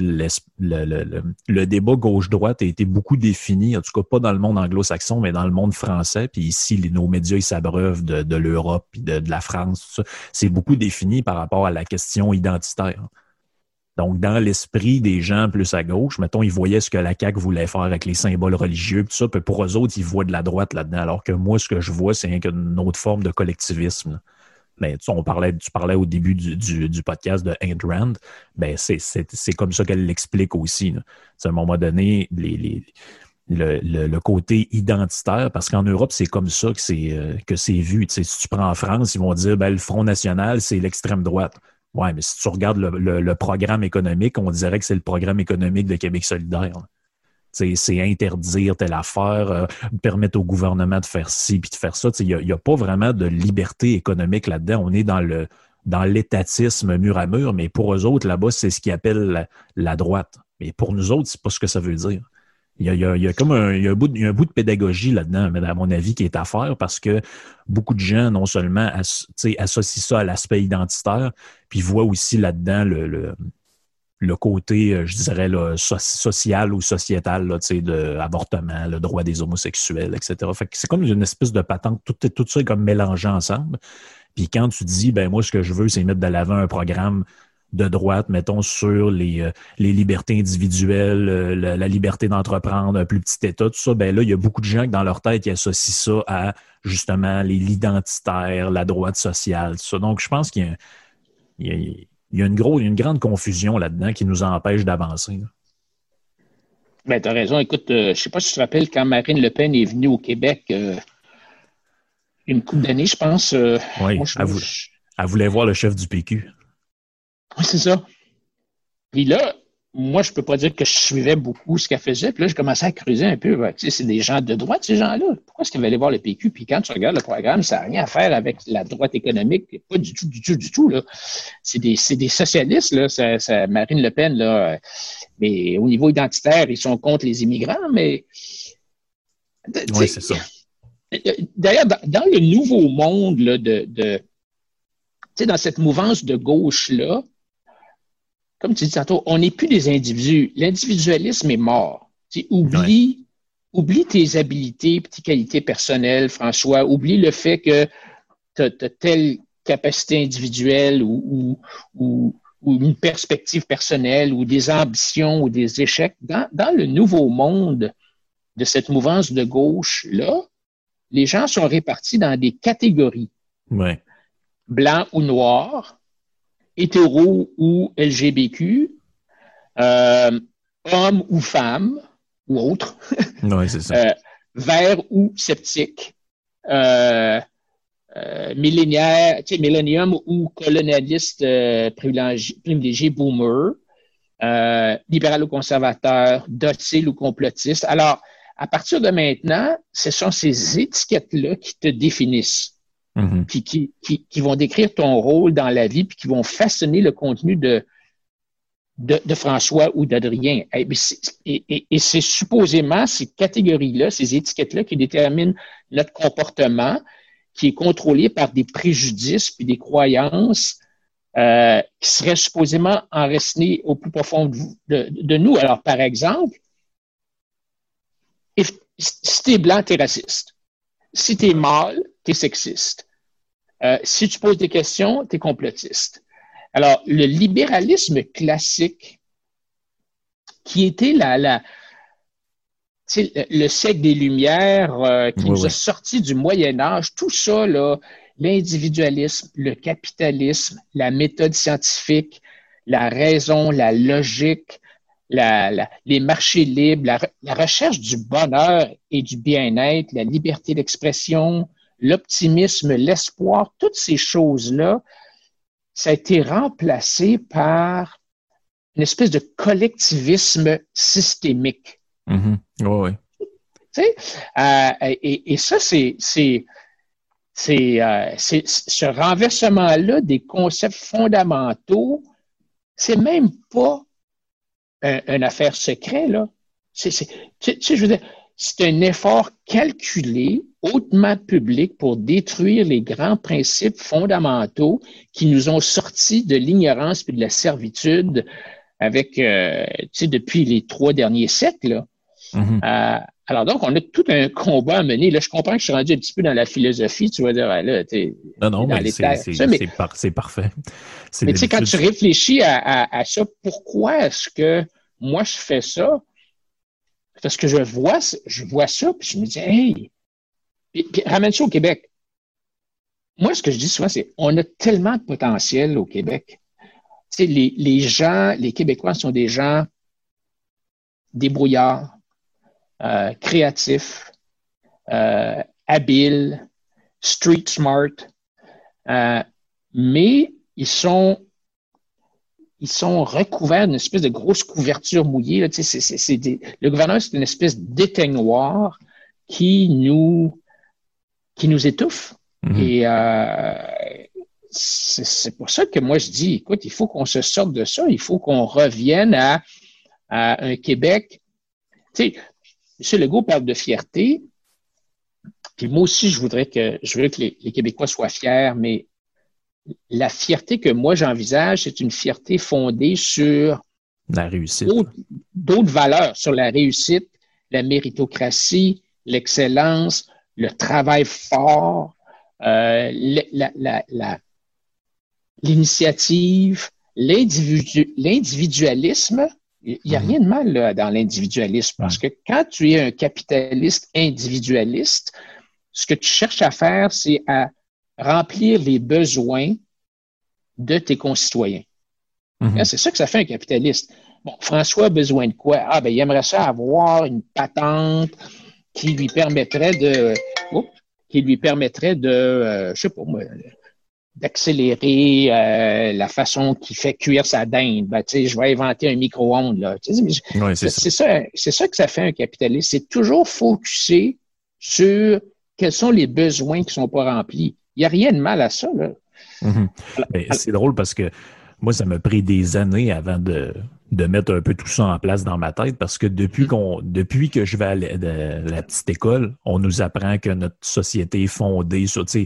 le, débat gauche-droite a été beaucoup défini, en tout cas pas dans le monde anglo-saxon, mais dans le monde français. Puis ici, nos médias, ils s'abreuvent de, l'Europe et de, la France. C'est beaucoup défini par rapport à la question identitaire. Donc, dans l'esprit des gens plus à gauche, mettons, ils voyaient ce que la CAQ voulait faire avec les symboles religieux, tout ça, puis pour eux autres, ils voient de la droite là-dedans, alors que moi, ce que je vois, c'est une autre forme de collectivisme tu, on parlait, tu parlais au début du, podcast de Ayn Rand, ben, c'est comme ça qu'elle l'explique aussi. À un moment donné, les, le, côté identitaire, parce qu'en Europe, c'est comme ça que c'est euh, vu. si tu prends en France, ils vont dire ben, le Front National, c'est l'extrême droite. Ouais, mais si tu regardes le, programme économique, on dirait que c'est le programme économique de Québec solidaire c'est interdire telle affaire, euh, permettre au gouvernement de faire ci puis de faire ça. Il n'y a, pas vraiment de liberté économique là-dedans. On est dans le dans l'étatisme mur à mur, mais pour eux autres, là-bas, c'est ce qu'ils appellent la, droite. Mais pour nous autres, c'est pas ce que ça veut dire. Il y a, comme un, bout, de, un bout de pédagogie là-dedans, à mon avis, qui est à faire parce que beaucoup de gens, non seulement associent ça à l'aspect identitaire, puis voient aussi là-dedans le, le côté, euh, je dirais, social ou sociétal là, de l'avortement, le droit des homosexuels, etc. Fait c'est comme une espèce de patente, tout, tout ça est comme mélangé ensemble. Puis quand tu dis, ben moi, ce que je veux, c'est mettre de l'avant un programme de droite, mettons, sur les, euh, les libertés individuelles, euh, la, liberté d'entreprendre, un plus petit État, tout ça, ben là, il y a beaucoup de gens qui, dans leur tête, qui associent ça à, justement, l'identitaire, la droite sociale, tout ça. Donc, je pense qu'il y a y a une, une grande confusion là-dedans qui nous empêche d'avancer. Ben, tu as raison. Écoute, euh, je ne sais pas si tu te rappelles quand Marine Le Pen est venue au Québec euh, une couple d'années, je pense. Euh, oui, elle, voulait voir le chef du PQ. Oui, c'est ça. Puis là, moi, je peux pas dire que je suivais beaucoup ce qu'elle faisait. Puis là, j'ai commencé à creuser un peu. tu sais, c'est des gens de droite, ces gens-là. Pourquoi est-ce qu'ils veulent aller voir le PQ? Puis quand tu regardes le programme, ça n'a rien à faire avec la droite économique. Pas du tout, du tout, du tout. Là. C'est, des, c'est des socialistes, là. Ça, Marine Le Pen, là. Mais au niveau identitaire, ils sont contre les immigrants, mais. Oui, c'est ça. D'ailleurs, dans, le nouveau monde là, de, de tu sais, dans cette mouvance de gauche-là, comme tu dis tantôt, on n'est plus des individus. L'individualisme est mort. oublie, oublie tes habilités, et tes qualités personnelles, François. Oublie le fait que tu as, telle capacité individuelle ou, ou, une perspective personnelle ou des ambitions ou des échecs. Dans, dans le nouveau monde de cette mouvance de gauche-là, les gens sont répartis dans des catégories. Ouais. Blanc ou noir, hétéro ou LGBTQ, euh, homme ou femme, ou autre, oui, c'est ça. euh, vert ou sceptique, euh, euh, millénaire, tu sais, millénium ou colonialiste euh, privilégié, boomer, euh, libéral ou conservateur, docile ou complotiste. Alors, à partir de maintenant, ce sont ces étiquettes-là qui te définissent. mm-hmm. puis qui, qui, vont décrire ton rôle dans la vie, puis qui vont façonner le contenu de, de, François ou d'Adrien. Et, et, c'est supposément ces catégories-là, ces étiquettes-là qui déterminent notre comportement, qui est contrôlé par des préjudices puis des croyances euh, qui seraient supposément enracinés au plus profond de, nous. Alors, par exemple, si tu es blanc, tu es raciste. Si tu es mâle, tu es sexiste. Euh, si tu poses des questions, tu es complotiste. Alors, le libéralisme classique, qui était la, la le siècle des Lumières, euh, qui nous a sortis du Moyen Âge, tout ça, l'individualisme, le capitalisme, la méthode scientifique, la raison, la logique, les marchés libres, la, recherche du bonheur et du bien-être, la liberté d'expression, l'optimisme, l'espoir, toutes ces choses-là, ça a été remplacé par une espèce de collectivisme systémique. Mm-hmm. oui. Euh, et, et, ça, c'est euh, c'est ce renversement-là des concepts fondamentaux, c'est même pas une affaire secrète, là. C'est, je veux dire, c'est un effort calculé, hautement public pour détruire les grands principes fondamentaux qui nous ont sortis de l'ignorance et de la servitude avec, euh, tu sais, depuis les trois derniers siècles. Mm-hmm. Euh, alors donc, on a tout un combat à mener. Là, je comprends que je suis rendu un petit peu dans la philosophie. Tu vas dire, ah, là, tu Non, non, mais c'est parfait. Mais tu sais, quand tu réfléchis à, ça, pourquoi est-ce que moi, je fais ça? Parce que je vois, je vois ça, puis je me dis, hey, puis, ramène ça au Québec. Moi, ce que je dis souvent, c'est on a tellement de potentiel au Québec. Tu sais, les, les gens, les Québécois sont des gens débrouillards, euh, créatifs, euh, habiles, street smart, euh, mais ils sont ils sont recouverts d'une espèce de grosse couverture mouillée. Là. le gouvernement, c'est une espèce d'éteignoir qui nous, qui nous étouffe. Mm-hmm. Et euh, c'est pour ça que moi, je dis, écoute, il faut qu'on se sorte de ça. Il faut qu'on revienne à, à un Québec. Tu sais, M. Legault parle de fierté. Puis moi aussi, je voudrais que, je veux que les, Québécois soient fiers, mais la fierté que moi j'envisage, c'est une fierté fondée sur la réussite. D'autres valeurs, sur la réussite, la méritocratie, l'excellence, le travail fort, euh, l'initiative, l'individualisme il n'y a mhm. rien de mal dans l'individualisme parce que quand tu es un capitaliste individualiste, ce que tu cherches à faire, c'est à remplir les besoins de tes concitoyens. Mhm. C'est ça que ça fait un capitaliste. Bon, François a besoin de quoi? Ah, ben, il aimerait ça avoir une patente qui lui permettrait de, qui lui permettrait de, euh, je sais pas moi, d'accélérer euh, la façon qu'il fait cuire sa dinde. Ben, je vais inventer un micro-ondes. c'est ça. C'est ça que ça fait un capitaliste. C'est toujours focusé sur quels sont les besoins qui ne sont pas remplis. Il n'y a rien de mal à ça. Mm-hmm. Ben, c'est drôle parce que moi, ça m'a pris des années avant de, de mettre un peu tout ça en place dans ma tête parce que depuis qu'on depuis que je vais à la, petite école, on nous apprend que notre société est fondée sur tu sais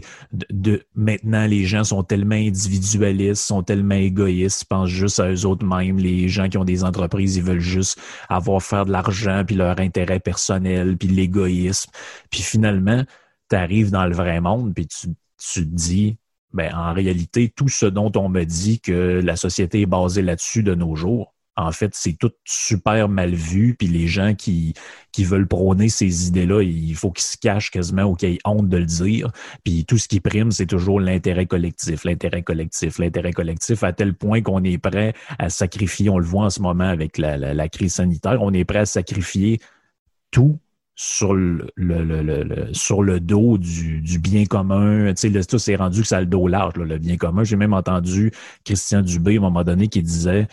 de, maintenant les gens sont tellement individualistes, sont tellement égoïstes, ils pensent juste à eux autres mêmes, les gens qui ont des entreprises, ils veulent juste avoir faire de l'argent puis leur intérêt personnel puis l'égoïsme. Puis finalement, tu arrives dans le vrai monde puis tu tu te dis ben, en réalité, tout ce dont on me dit que la société est basée là-dessus de nos jours, en fait, c'est tout super mal vu. Puis les gens qui, veulent prôner ces idées-là, il faut qu'ils se cachent quasiment ou qu'ils aient honte de le dire. Puis tout ce qui prime, c'est toujours l'intérêt collectif, l'intérêt collectif, l'intérêt collectif, à tel point qu'on est prêt à sacrifier, on le voit en ce moment avec la crise sanitaire, on est prêt à sacrifier tout sur le, sur le dos du, bien commun. Tu sais, tout s'est rendu que ça a le dos large, le bien commun. J'ai même entendu Christian Dubé, à un moment donné, qui disait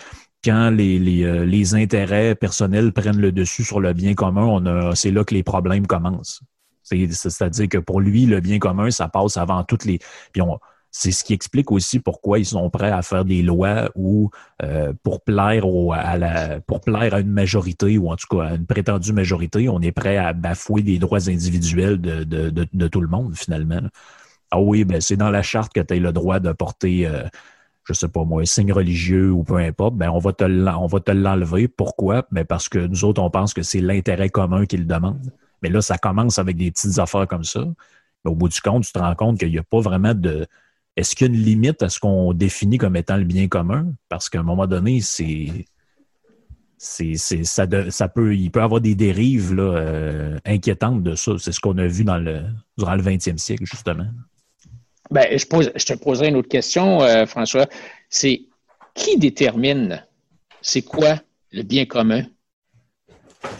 quand les, euh, les, intérêts personnels prennent le dessus sur le bien commun, on a, c'est là que les problèmes commencent. C'est-à-dire que pour lui, le bien commun, ça passe avant toutes les. C'est ce qui explique aussi pourquoi ils sont prêts à faire des lois ou euh, pour plaire à la pour plaire à une majorité ou en tout cas à une prétendue majorité, on est prêt à bafouer des droits individuels de, de, de, tout le monde finalement. Ah oui, ben c'est dans la charte que tu as le droit de porter euh, je sais pas moi, un signe religieux ou peu importe, ben on va te on va te l'enlever. Pourquoi? Ben parce que nous autres, on pense que c'est l'intérêt commun qui le demande. Mais là, ça commence avec des petites affaires comme ça. Mais au bout du compte, tu te rends compte qu'il n'y a pas vraiment de. Est-ce qu'il y a une limite à ce qu'on définit comme étant le bien commun? Parce qu'à un moment donné, c'est. C'est, ça, ça peut, il peut y avoir des dérives là, euh, inquiétantes de ça. C'est ce qu'on a vu dans le, durant le 20e siècle, justement. Ben, je, pose, je te poserai une autre question, euh, François. C'est qui détermine c'est quoi le bien commun?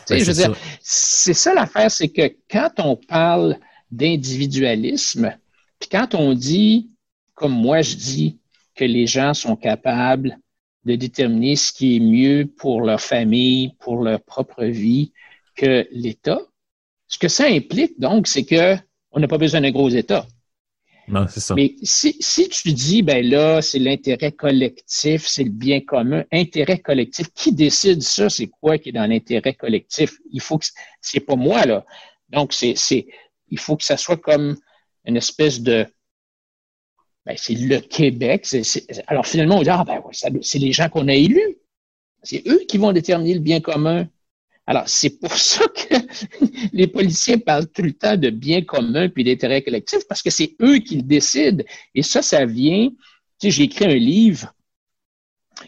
Ben, je veux dire, c'est ça l'affaire, c'est que quand on parle d'individualisme, puis quand on dit, comme moi je dis, que les gens sont capables de déterminer ce qui est mieux pour leur famille, pour leur propre vie, que l'État, ce que ça implique donc, c'est que on n'a pas besoin d'un gros État. Non, c'est ça. Mais si, si tu dis, ben là, c'est l'intérêt collectif, c'est le bien commun, intérêt collectif, qui décide ça? C'est quoi qui est dans l'intérêt collectif? Il faut que, c'est pas moi, là. Donc, c'est, c'est, il faut que ça soit comme une espèce de, ben, c'est le Québec. alors, finalement, on dit, ah, ben, c'est les gens qu'on a élus. C'est eux qui vont déterminer le bien commun. Alors, c'est pour ça que les policiers parlent tout le temps de bien commun puis d'intérêt collectif, parce que c'est eux qui le décident. Et ça, ça vient, tu sais, j'ai écrit un livre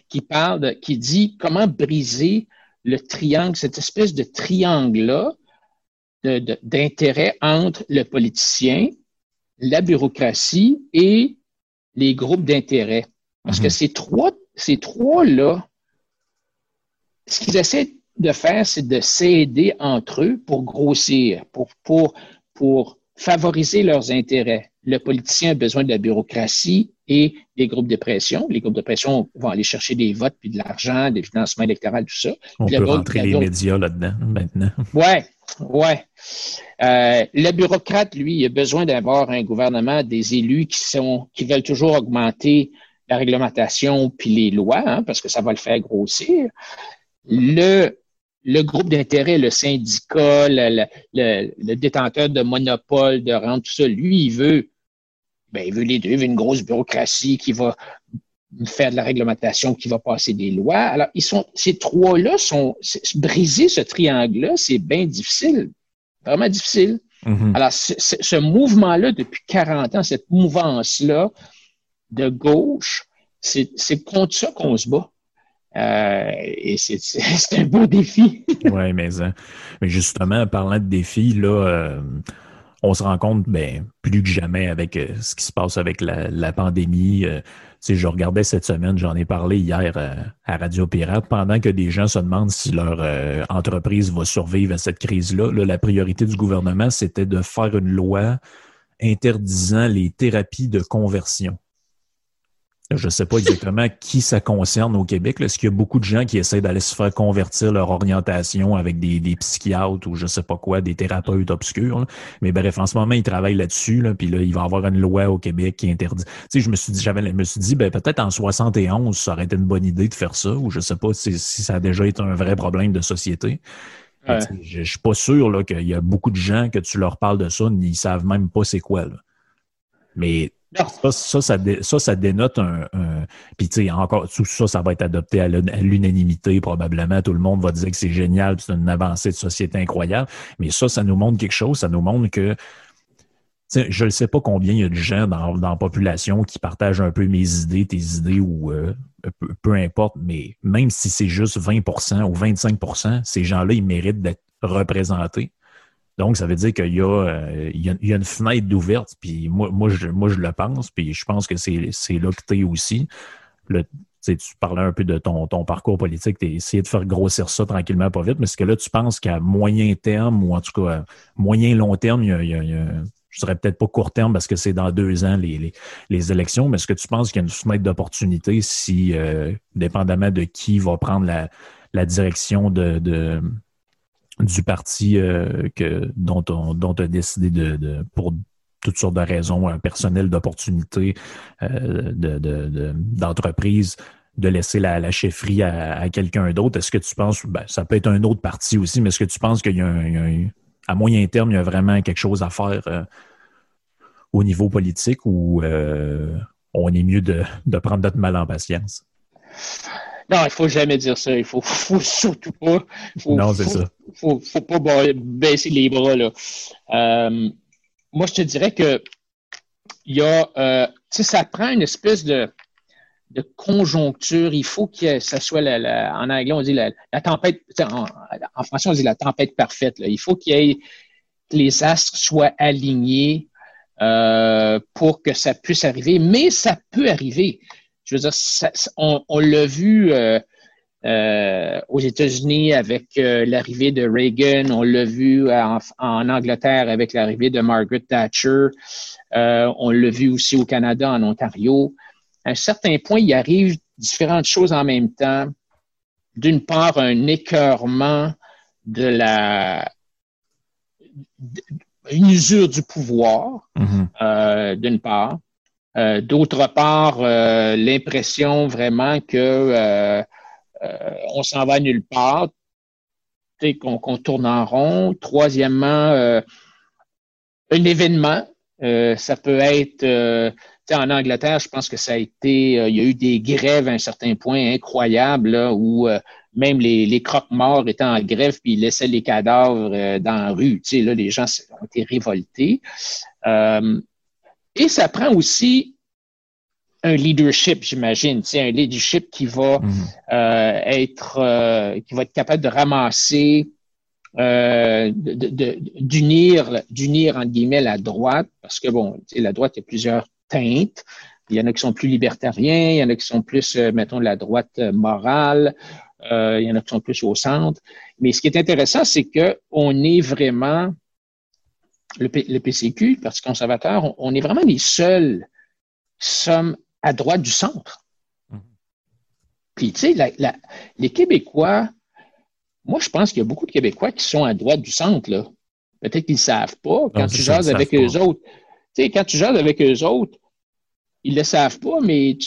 qui parle, qui dit comment briser le triangle, cette espèce de triangle-là d'intérêt entre le politicien, la bureaucratie et les groupes d'intérêt. Parce que mhm. ces trois, ces trois-là, ce qu'ils essaient de faire, c'est de s'aider entre eux pour grossir, pour, pour, pour favoriser leurs intérêts. Le politicien a besoin de la bureaucratie et des groupes de pression. Les groupes de pression vont aller chercher des votes, puis de l'argent, des financements électoraux, tout ça. On peut rentrer les médias là-dedans maintenant. Ouais, ouais. Euh, le bureaucrate, lui, il a besoin d'avoir un gouvernement, des élus qui sont, qui veulent toujours augmenter la réglementation puis les lois, hein, parce que ça va le faire grossir. Le le groupe d'intérêt, le syndicat, le, détenteur de monopole, de rente, tout ça, lui, il veut, ben, il veut les deux, il veut une grosse bureaucratie qui va faire de la réglementation, qui va passer des lois. Alors, ils sont, ces trois-là sont, briser ce triangle-là, c'est bien difficile, vraiment difficile. Mm-hmm. Alors, ce mouvement-là, depuis 40 ans, cette mouvance-là de gauche, c'est contre ça qu'on se bat. Euh, et c'est un beau défi. oui, mais, hein, mais justement, parlant de défis, là, euh, on se rend compte ben, plus que jamais avec euh, ce qui se passe avec la, la pandémie. Si je regardais cette semaine, j'en ai parlé hier à Radio Pirate, pendant que des gens se demandent si leur entreprise va survivre à cette crise-là, là, la priorité du gouvernement, c'était de faire une loi interdisant les thérapies de conversion. Je ne sais pas exactement qui ça concerne au Québec. Est-ce qu'il y a beaucoup de gens qui essaient d'aller se faire convertir leur orientation avec des, des psychiatres ou je sais pas quoi, des thérapeutes obscurs? Mais bref, en ce moment, ils travaillent là-dessus. Là, puis là, il va y avoir une loi au Québec qui interdit. Tu sais, je me suis dit, j'avais, je me suis dit, ben, peut-être en 71, ça aurait été une bonne idée de faire ça, ou je sais pas si, ça a déjà été un vrai problème de société. Je ne suis pas sûr qu'il y a beaucoup de gens que tu leur parles de ça, ils savent même pas c'est quoi. Mais ça, ça, ça, dénote un. Puis, tu sais, encore, tout ça, ça va être adopté à l'unanimité, probablement. Tout le monde va dire que c'est génial, c'est une avancée de société incroyable. Mais ça, ça nous montre quelque chose. Ça nous montre que. Je ne sais pas combien il y a de gens dans, dans, la population qui partagent un peu mes idées, tes idées ou euh, peu, importe, mais même si c'est juste 20% ou 25% ces gens-là, ils méritent d'être représentés. Donc, ça veut dire qu'il y, euh, a, une fenêtre d'ouverte, puis moi, je, le pense, puis je pense que c'est là que tu es aussi. Tu parlais un peu de ton, parcours politique, tu as essayé de faire grossir ça tranquillement, pas vite, mais est-ce que là, tu penses qu'à moyen terme, ou en tout cas moyen long terme, il y a, je dirais peut-être pas court terme parce que c'est dans deux ans les, élections, mais est-ce que tu penses qu'il y a une fenêtre d'opportunité si, euh, dépendamment de qui va prendre la, direction de du parti que, dont on a décidé de, pour toutes sortes de raisons un personnel d'opportunité d'entreprise de, laisser la, chefferie à, quelqu'un d'autre. Est-ce que tu penses, ben, ça peut être un autre parti aussi, mais est-ce que tu penses qu'il y a, à moyen terme, il y a vraiment quelque chose à faire au niveau politique ou on est mieux de, prendre notre mal en patience? Non, il ne faut jamais dire ça. Il faut, faut surtout pas. non, c'est ça. Faut pas baisser les bras. Là. Euh, moi, je te dirais que il y a, euh, ça prend une espèce de, de conjoncture. Il faut que ça soit, la, en anglais, on dit la, tempête, en, français, on dit la tempête parfaite. Il faut qu'il y ait, que les astres soient alignés euh, pour que ça puisse arriver, mais ça peut arriver. Je veux dire, on, l'a vu euh, euh, aux États-Unis avec l'arrivée de Reagan, on l'a vu en, Angleterre avec l'arrivée de Margaret Thatcher, on l'a vu aussi au Canada, en Ontario. À un certain point, il arrive différentes choses en même temps. D'une part, un écœurement de la une usure du pouvoir, mhm. euh, d'une part. Euh, d'autre part, euh, l'impression vraiment que on s'en va nulle part, qu'on tourne en rond. Troisièmement, un événement. ça peut être en Angleterre, je pense que ça a été, il y a eu des grèves à un certain point incroyables où même les, les croque-morts étaient en grève puis ils laissaient les cadavres euh, dans la rue. Là, les gens ont été révoltés. Euh, et ça prend aussi un leadership, j'imagine, sais, un leadership qui va mhm. euh, être, euh, qui va être capable de ramasser, euh, d'unir, d'unir entre guillemets la droite, parce que bon, la droite il y a plusieurs teintes. Il y en a qui sont plus libertariens, il y en a qui sont plus, mettons, la droite morale. Euh, il y en a qui sont plus au centre. Mais ce qui est intéressant, c'est qu'on est vraiment, le, PCQ, le Parti conservateur, on, est vraiment les seuls qui sommes à droite du centre. Mm-hmm. Puis, tu sais, les Québécois, moi, je pense qu'il y a beaucoup de Québécois qui sont à droite du centre, là. Peut-être qu'ils ne savent pas. Quand tu jases avec eux autres, tu sais, quand tu jases avec eux autres, ils ne le savent pas, mais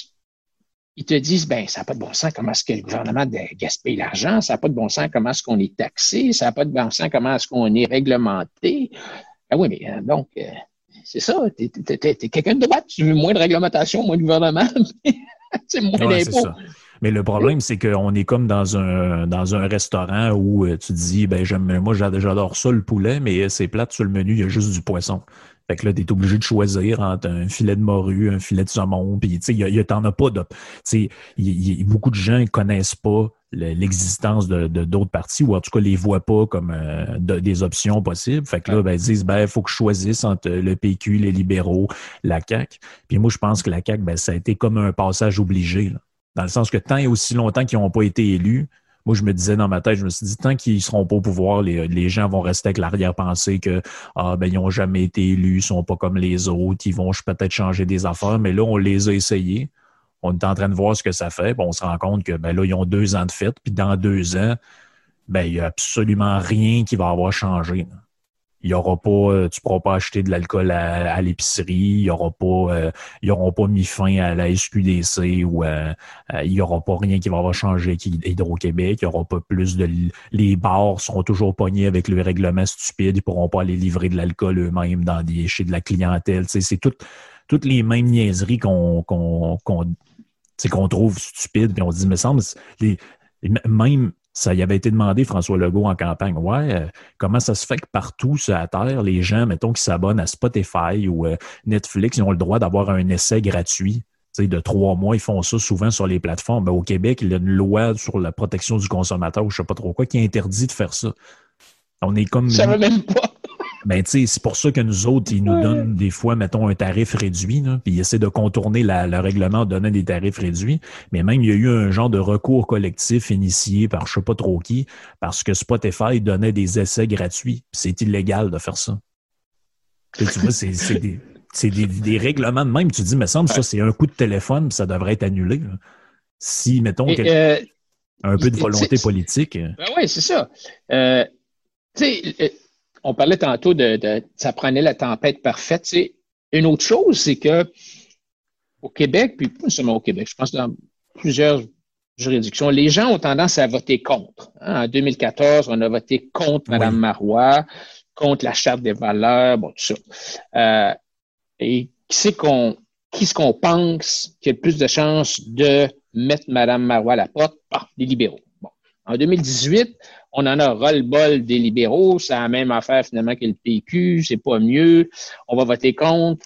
ils te disent, ben, ça n'a pas de bon sens comment est-ce que le gouvernement gaspille l'argent, ça n'a pas de bon sens comment est-ce qu'on est taxé, ça n'a pas de bon sens comment est-ce qu'on est réglementé. Ah oui, mais euh, donc, euh, c'est ça, tu es, quelqu'un de droite, tu veux moins de réglementation, moins de gouvernement, c'est moins d'impôts. Mais le problème, c'est qu'on est comme dans un dans un restaurant où euh, tu dis ben moi j'adore ça le poulet, mais c'est plate sur le menu, il y a juste du poisson. Fait que là, tu es obligé de choisir entre un filet de morue, un filet de saumon, puis tu sais, t'en as pas de. Tu sais, beaucoup de gens ne connaissent pas l'existence de d'autres partis, ou en tout cas les voient pas comme euh, des options possibles. Fait que là, ben, ils disent ben, il faut que je choisisse entre le PQ, les libéraux, la CAQ. Puis moi, je pense que la CAQ, ben, ça a été comme un passage obligé. dans le sens que tant et aussi longtemps qu'ils n'ont pas été élus, moi, je me disais dans ma tête, je me suis dit, tant qu'ils seront pas au pouvoir, les, gens vont rester avec l'arrière-pensée que ah, ben, ils n'ont jamais été élus, ils sont pas comme les autres, ils vont peut-être changer des affaires, mais là, on les a essayés. On est en train de voir ce que ça fait. on se rend compte que ben, là, ils ont deux ans de fête, puis dans deux ans, ben, il n'y a absolument rien qui va avoir changé il y aura pas, euh, tu pourras pas acheter de l'alcool à, l'épicerie, il y aura pas, euh, ils auront pas mis fin à la SQDC ou il y aura pas rien qui va changé qui Hydro-Québec, il y aura pas plus de, les bars seront toujours pognés avec le règlement stupide, ils pourront pas aller livrer de l'alcool eux-mêmes dans des, chez de la clientèle, c'est toutes, les mêmes niaiseries qu'on, qu'on, qu'on trouve stupides, puis on se dit, me semble, les, même ça y avait été demandé, François Legault, en campagne. Ouais, euh, comment ça se fait que partout sur la Terre, les gens, mettons, qui s'abonnent à Spotify ou euh, Netflix, ils ont le droit d'avoir un essai gratuit de trois mois, ils font ça souvent sur les plateformes. Ben, au Québec, il y a une loi sur la protection du consommateur, ou je sais pas trop quoi, qui interdit de faire ça. On est comme. Ça va même pas. Ben, tu sais, c'est pour ça que nous autres, ils nous donnent des fois, mettons, un tarif réduit, puis ils essaient de contourner le règlement en donnant des tarifs réduits. Mais même, il y a eu un genre de recours collectif initié par je sais pas trop qui, parce que Spotify donnait des essais gratuits. C'est illégal de faire ça. tu vois, c'est des, des, des, règlements de même. Tu dis, mais semble, ça, c'est un coup de téléphone, ça devrait être annulé. Si, mettons, euh, un peu de volonté politique. Ben oui, c'est ça. Euh, sais, euh, on parlait tantôt de, ça prenait la tempête parfaite. sais, une autre chose, c'est que au Québec, puis pas seulement au Québec, je pense dans plusieurs juridictions, les gens ont tendance à voter contre. Hein. En 2014, on a voté contre Mme Marois, contre la Charte des valeurs, bon, tout ça. Euh, et qui c'est qu'on qui ce qu'on pense qui a le plus de chances de mettre Mme Marois à la porte? Ah, les libéraux? Bon. En 2018, on en a ras-le-bol des libéraux. C'est la même affaire finalement que le PQ. C'est pas mieux. On va voter contre.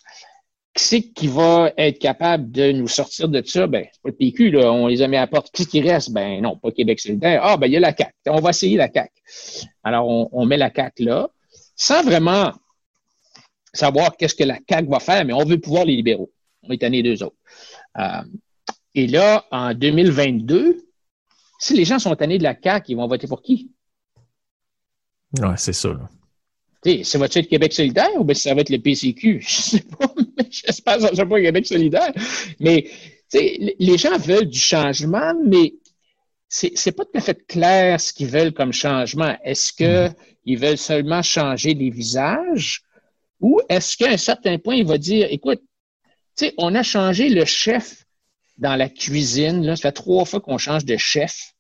Qui c'est qui va être capable de nous sortir de ça? Ben, c'est pas le PQ. On les a mis à la porte. Qui qui reste? Ben, non, pas Québec solidaire. Ah, ben, il y a la CAQ. On va essayer la CAQ. Alors, on, on met la CAQ là, sans vraiment savoir qu'est-ce que la CAQ va faire, mais on veut pouvoir les libéraux. On est année deux autres. Euh, et là, en 2022, si les gens sont tannés de la CAQ, ils vont voter pour qui? Oui, c'est ça. Ça va-tu être Québec solidaire ou bien ça va être le PCQ? Je sais pas, mais j'espère que ça ne sera pas Québec solidaire. Mais les gens veulent du changement, mais c'est n'est pas tout à fait clair ce qu'ils veulent comme changement. Est-ce qu'ils mm. veulent seulement changer les visages ou est-ce qu'à un certain point, il va dire, écoute, on a changé le chef dans la cuisine. Là, ça fait trois fois qu'on change de chef.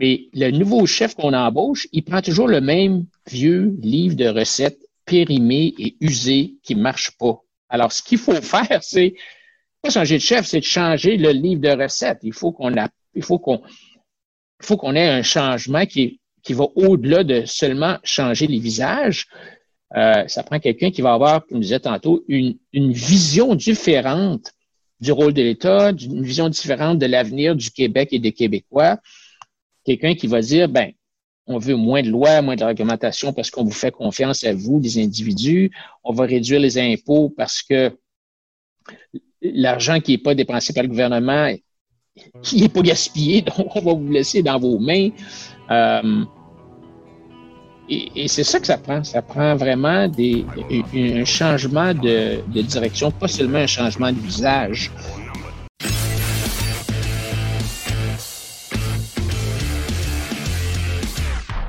Mais le nouveau chef qu'on embauche, il prend toujours le même vieux livre de recettes périmé et usé qui ne marche pas. Alors, ce qu'il faut faire, c'est pas changer de chef, c'est de changer le livre de recettes. Il faut qu'on a, il faut qu'on, il faut qu'on ait un changement qui, qui va au-delà de seulement changer les visages. Euh, ça prend quelqu'un qui va avoir, comme je disais tantôt, une, une vision différente du rôle de l'État, une vision différente de l'avenir du Québec et des Québécois. Quelqu'un qui va dire, ben, on veut moins de lois, moins de réglementation parce qu'on vous fait confiance à vous, les individus. On va réduire les impôts parce que l'argent qui n'est pas dépensé par le gouvernement, qui n'est pas gaspillé, donc on va vous laisser dans vos mains. Euh, et, c'est ça que ça prend. Ça prend vraiment des, un changement de, de direction, pas seulement un changement de visage.